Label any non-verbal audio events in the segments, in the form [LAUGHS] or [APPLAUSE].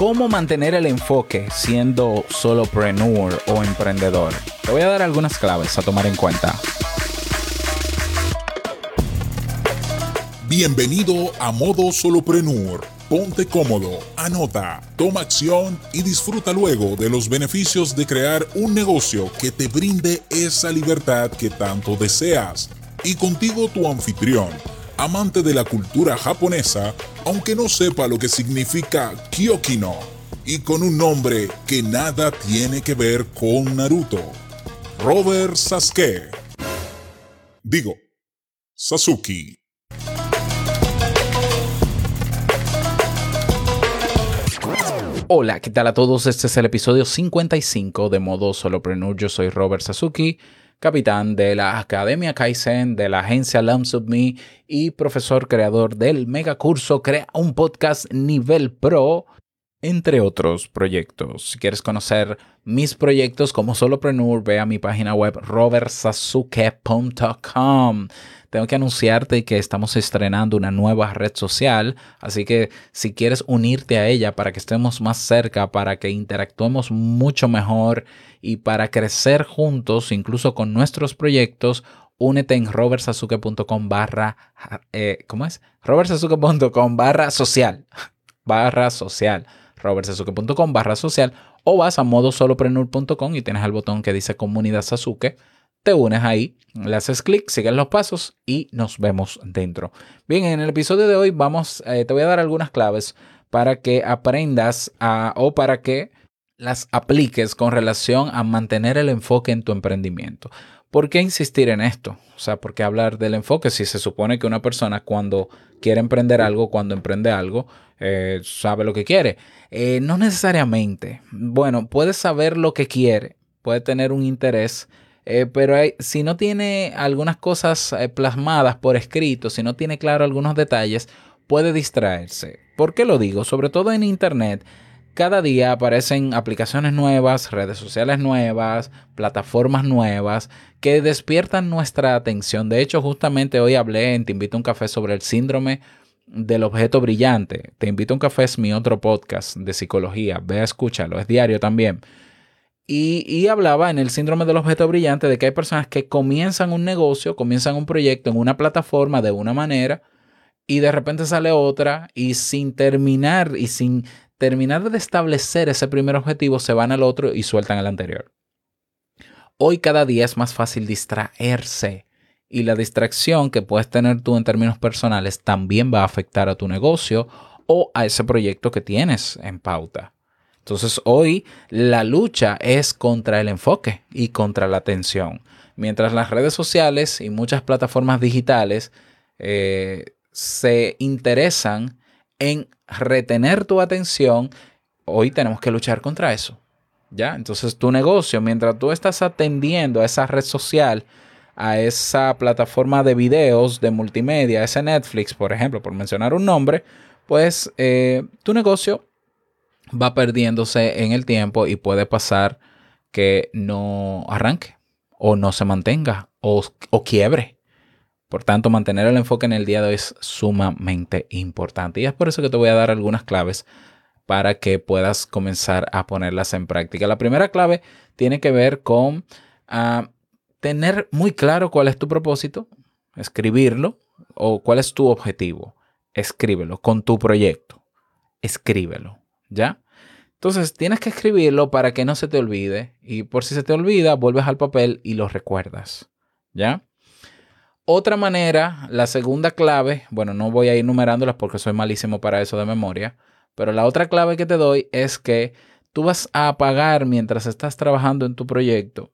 ¿Cómo mantener el enfoque siendo solopreneur o emprendedor? Te voy a dar algunas claves a tomar en cuenta. Bienvenido a Modo Solopreneur. Ponte cómodo, anota, toma acción y disfruta luego de los beneficios de crear un negocio que te brinde esa libertad que tanto deseas. Y contigo tu anfitrión amante de la cultura japonesa, aunque no sepa lo que significa Kyokino, y con un nombre que nada tiene que ver con Naruto. Robert Sasuke. Digo, Sasuke. Hola, ¿qué tal a todos? Este es el episodio 55 de Modo Solopreneur. Yo soy Robert Sasuki capitán de la Academia Kaizen, de la agencia of Me y profesor creador del mega curso Crea un podcast nivel pro, entre otros proyectos. Si quieres conocer mis proyectos como solopreneur, ve a mi página web robertsasuke.com tengo que anunciarte que estamos estrenando una nueva red social, así que si quieres unirte a ella para que estemos más cerca, para que interactuemos mucho mejor y para crecer juntos, incluso con nuestros proyectos, únete en robertsazuke.com barra, eh, ¿cómo es? robertsazuke.com barra social, barra social, robertsazuke.com barra social, o vas a modosolopreneur.com y tienes el botón que dice comunidad Sasuke te unes ahí, le haces clic, sigues los pasos y nos vemos dentro. Bien, en el episodio de hoy vamos, eh, te voy a dar algunas claves para que aprendas o para que las apliques con relación a mantener el enfoque en tu emprendimiento. ¿Por qué insistir en esto? O sea, ¿por qué hablar del enfoque si se supone que una persona cuando quiere emprender algo, cuando emprende algo, eh, sabe lo que quiere? Eh, no necesariamente. Bueno, puede saber lo que quiere, puede tener un interés eh, pero si no tiene algunas cosas plasmadas por escrito, si no tiene claro algunos detalles, puede distraerse. ¿Por qué lo digo? Sobre todo en Internet. Cada día aparecen aplicaciones nuevas, redes sociales nuevas, plataformas nuevas que despiertan nuestra atención. De hecho, justamente hoy hablé en Te invito a un café sobre el síndrome del objeto brillante. Te invito a un café es mi otro podcast de psicología. Ve a escúchalo, es diario también. Y, hablaba en el síndrome del objeto brillante de que hay personas que comienzan un negocio, comienzan un proyecto en una plataforma de una manera y de repente sale otra y sin terminar y sin terminar de establecer ese primer objetivo se van al otro y sueltan el anterior. Hoy cada día es más fácil distraerse y la distracción que puedes tener tú en términos personales también va a afectar a tu negocio o a ese proyecto que tienes en pauta. Entonces hoy la lucha es contra el enfoque y contra la atención. Mientras las redes sociales y muchas plataformas digitales eh, se interesan en retener tu atención, hoy tenemos que luchar contra eso. ¿Ya? Entonces tu negocio, mientras tú estás atendiendo a esa red social, a esa plataforma de videos, de multimedia, ese Netflix, por ejemplo, por mencionar un nombre, pues eh, tu negocio va perdiéndose en el tiempo y puede pasar que no arranque o no se mantenga o, quiebre. Por tanto, mantener el enfoque en el día de hoy es sumamente importante. Y es por eso que te voy a dar algunas claves para que puedas comenzar a ponerlas en práctica. La primera clave tiene que ver con ah, tener muy claro cuál es tu propósito, escribirlo, o cuál es tu objetivo. Escríbelo con tu proyecto. Escríbelo. ¿ya? Entonces tienes que escribirlo para que no se te olvide y por si se te olvida, vuelves al papel y lo recuerdas, ¿ya? Otra manera, la segunda clave, bueno, no voy a ir numerándolas porque soy malísimo para eso de memoria, pero la otra clave que te doy es que tú vas a apagar mientras estás trabajando en tu proyecto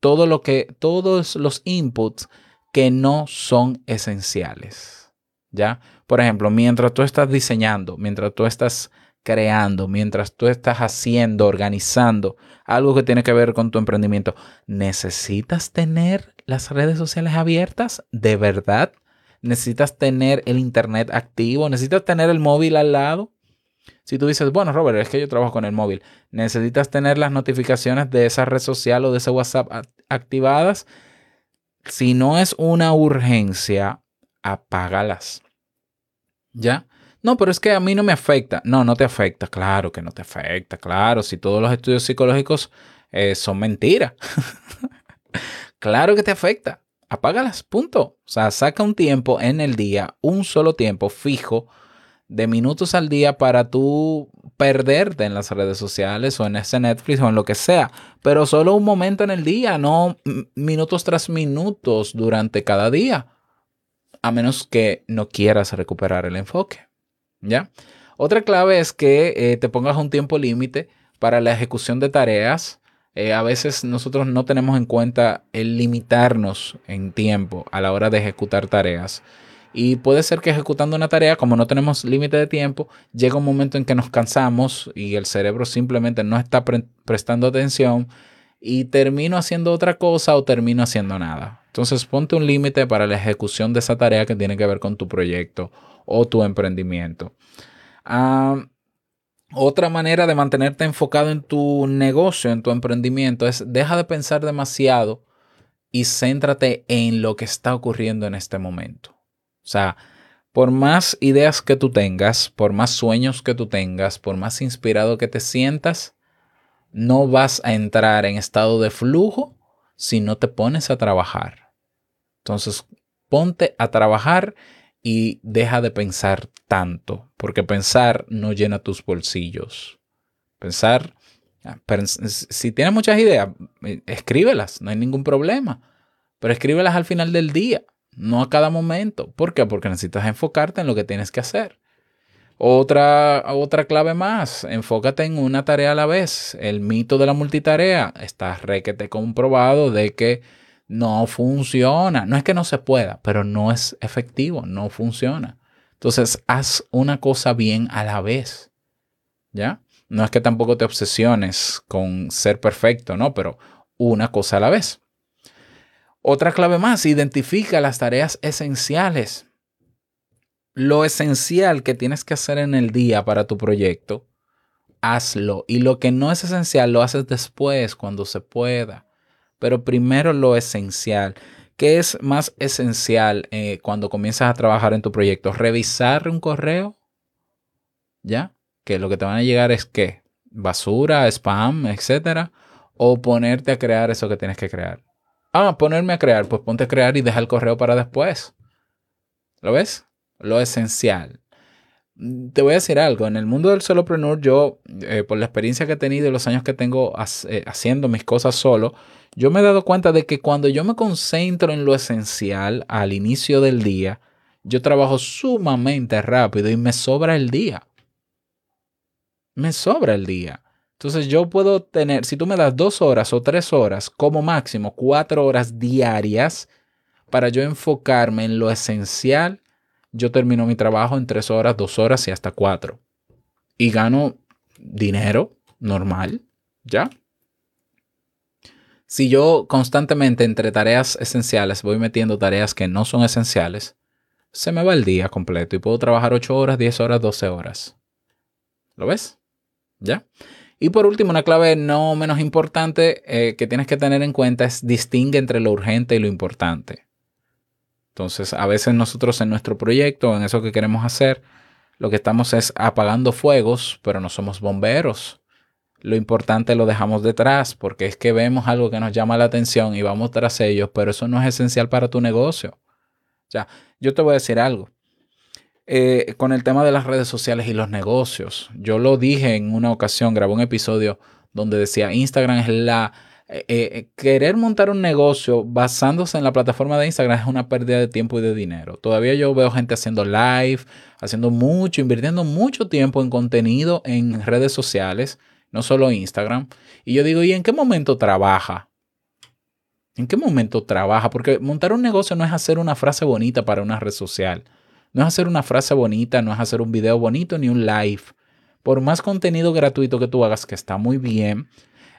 todo lo que todos los inputs que no son esenciales. ¿Ya? Por ejemplo, mientras tú estás diseñando, mientras tú estás creando, mientras tú estás haciendo, organizando algo que tiene que ver con tu emprendimiento, ¿necesitas tener las redes sociales abiertas? ¿De verdad? ¿Necesitas tener el Internet activo? ¿Necesitas tener el móvil al lado? Si tú dices, bueno, Robert, es que yo trabajo con el móvil, ¿necesitas tener las notificaciones de esa red social o de ese WhatsApp activadas? Si no es una urgencia, apágalas. ¿Ya? No, pero es que a mí no me afecta. No, no te afecta. Claro que no te afecta. Claro, si todos los estudios psicológicos eh, son mentiras. [LAUGHS] claro que te afecta. Apágalas, punto. O sea, saca un tiempo en el día, un solo tiempo fijo de minutos al día para tú perderte en las redes sociales o en ese Netflix o en lo que sea, pero solo un momento en el día, no minutos tras minutos durante cada día, a menos que no quieras recuperar el enfoque. ¿Ya? Otra clave es que eh, te pongas un tiempo límite para la ejecución de tareas. Eh, a veces nosotros no tenemos en cuenta el limitarnos en tiempo a la hora de ejecutar tareas. Y puede ser que ejecutando una tarea, como no tenemos límite de tiempo, llega un momento en que nos cansamos y el cerebro simplemente no está prestando atención y termino haciendo otra cosa o termino haciendo nada. Entonces ponte un límite para la ejecución de esa tarea que tiene que ver con tu proyecto o tu emprendimiento. Ah, otra manera de mantenerte enfocado en tu negocio, en tu emprendimiento, es deja de pensar demasiado y céntrate en lo que está ocurriendo en este momento. O sea, por más ideas que tú tengas, por más sueños que tú tengas, por más inspirado que te sientas, no vas a entrar en estado de flujo si no te pones a trabajar. Entonces, ponte a trabajar y deja de pensar tanto, porque pensar no llena tus bolsillos. Pensar, ah, si tienes muchas ideas, eh, escríbelas, no hay ningún problema, pero escríbelas al final del día no a cada momento. ¿Por qué? Porque necesitas enfocarte en lo que tienes que hacer. Otra, otra clave más, enfócate en una tarea a la vez. El mito de la multitarea está requete comprobado de que no funciona. No es que no se pueda, pero no es efectivo, no funciona. Entonces, haz una cosa bien a la vez. ¿Ya? No es que tampoco te obsesiones con ser perfecto, ¿no? Pero una cosa a la vez. Otra clave más, identifica las tareas esenciales. Lo esencial que tienes que hacer en el día para tu proyecto, hazlo. Y lo que no es esencial, lo haces después, cuando se pueda. Pero primero lo esencial. ¿Qué es más esencial eh, cuando comienzas a trabajar en tu proyecto? Revisar un correo. ¿Ya? Que lo que te van a llegar es qué? Basura, spam, etcétera. O ponerte a crear eso que tienes que crear. Ah, ponerme a crear. Pues ponte a crear y deja el correo para después. ¿Lo ves? Lo esencial. Mm, te voy a decir algo. En el mundo del solopreneur, yo, eh, por la experiencia que he tenido y los años que tengo eh, haciendo mis cosas solo, yo me he dado cuenta de que cuando yo me concentro en lo esencial al inicio del día, yo trabajo sumamente rápido y me sobra el día. Me sobra el día. Entonces yo puedo tener, si tú me das dos horas o tres horas, como máximo cuatro horas diarias, para yo enfocarme en lo esencial, yo termino mi trabajo en tres horas, dos horas y hasta cuatro. Y gano dinero normal, ¿ya? Si yo constantemente entre tareas esenciales voy metiendo tareas que no son esenciales, se me va el día completo y puedo trabajar ocho horas, diez horas, doce horas. ¿Lo ves? ¿Ya? Y por último, una clave no menos importante eh, que tienes que tener en cuenta es distingue entre lo urgente y lo importante. Entonces, a veces nosotros en nuestro proyecto, en eso que queremos hacer, lo que estamos es apagando fuegos, pero no somos bomberos. Lo importante lo dejamos detrás porque es que vemos algo que nos llama la atención y vamos tras ellos, pero eso no es esencial para tu negocio. Ya, yo te voy a decir algo. Eh, con el tema de las redes sociales y los negocios. Yo lo dije en una ocasión, grabé un episodio donde decía Instagram es la... Eh, eh, querer montar un negocio basándose en la plataforma de Instagram es una pérdida de tiempo y de dinero. Todavía yo veo gente haciendo live, haciendo mucho, invirtiendo mucho tiempo en contenido en redes sociales, no solo Instagram. Y yo digo, ¿y en qué momento trabaja? ¿En qué momento trabaja? Porque montar un negocio no es hacer una frase bonita para una red social. No es hacer una frase bonita, no es hacer un video bonito ni un live. Por más contenido gratuito que tú hagas, que está muy bien,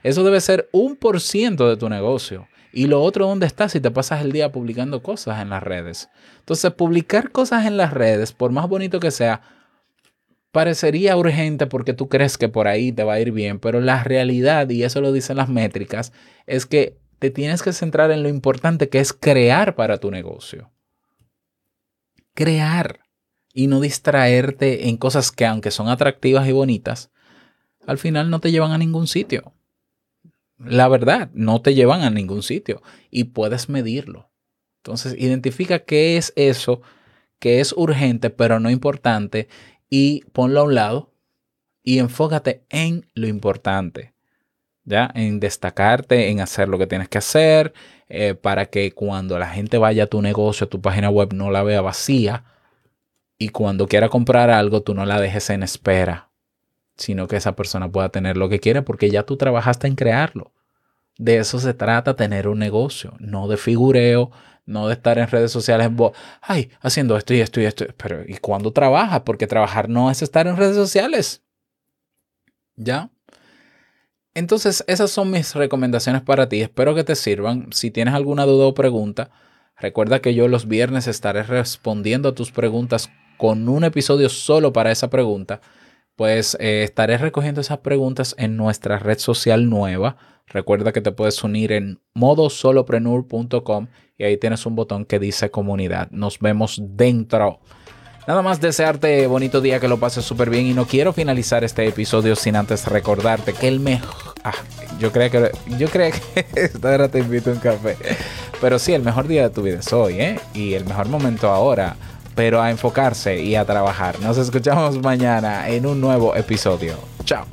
eso debe ser un por ciento de tu negocio. Y lo otro, ¿dónde estás si te pasas el día publicando cosas en las redes? Entonces, publicar cosas en las redes, por más bonito que sea, parecería urgente porque tú crees que por ahí te va a ir bien, pero la realidad, y eso lo dicen las métricas, es que te tienes que centrar en lo importante que es crear para tu negocio crear. y no distraerte en cosas que aunque son atractivas y bonitas, al final no te llevan a ningún sitio. La verdad, no te llevan a ningún sitio y puedes medirlo. Entonces, identifica qué es eso que es urgente pero no importante y ponlo a un lado y enfócate en lo importante. ¿Ya? En destacarte, en hacer lo que tienes que hacer, eh, para que cuando la gente vaya a tu negocio, a tu página web, no la vea vacía y cuando quiera comprar algo, tú no la dejes en espera, sino que esa persona pueda tener lo que quiere porque ya tú trabajaste en crearlo. De eso se trata tener un negocio, no de figureo, no de estar en redes sociales, ay, haciendo esto y esto y esto. Pero ¿y cuándo trabajas? Porque trabajar no es estar en redes sociales. ¿Ya? Entonces, esas son mis recomendaciones para ti. Espero que te sirvan. Si tienes alguna duda o pregunta, recuerda que yo los viernes estaré respondiendo a tus preguntas con un episodio solo para esa pregunta. Pues eh, estaré recogiendo esas preguntas en nuestra red social nueva. Recuerda que te puedes unir en modosolopreneur.com y ahí tienes un botón que dice comunidad. Nos vemos dentro. Nada más desearte bonito día, que lo pases súper bien y no quiero finalizar este episodio sin antes recordarte que el mejor... Ah, yo creo que... Yo creo que... [LAUGHS] Esta hora te invito a un café. Pero sí, el mejor día de tu vida es hoy, ¿eh? Y el mejor momento ahora, pero a enfocarse y a trabajar. Nos escuchamos mañana en un nuevo episodio. Chao.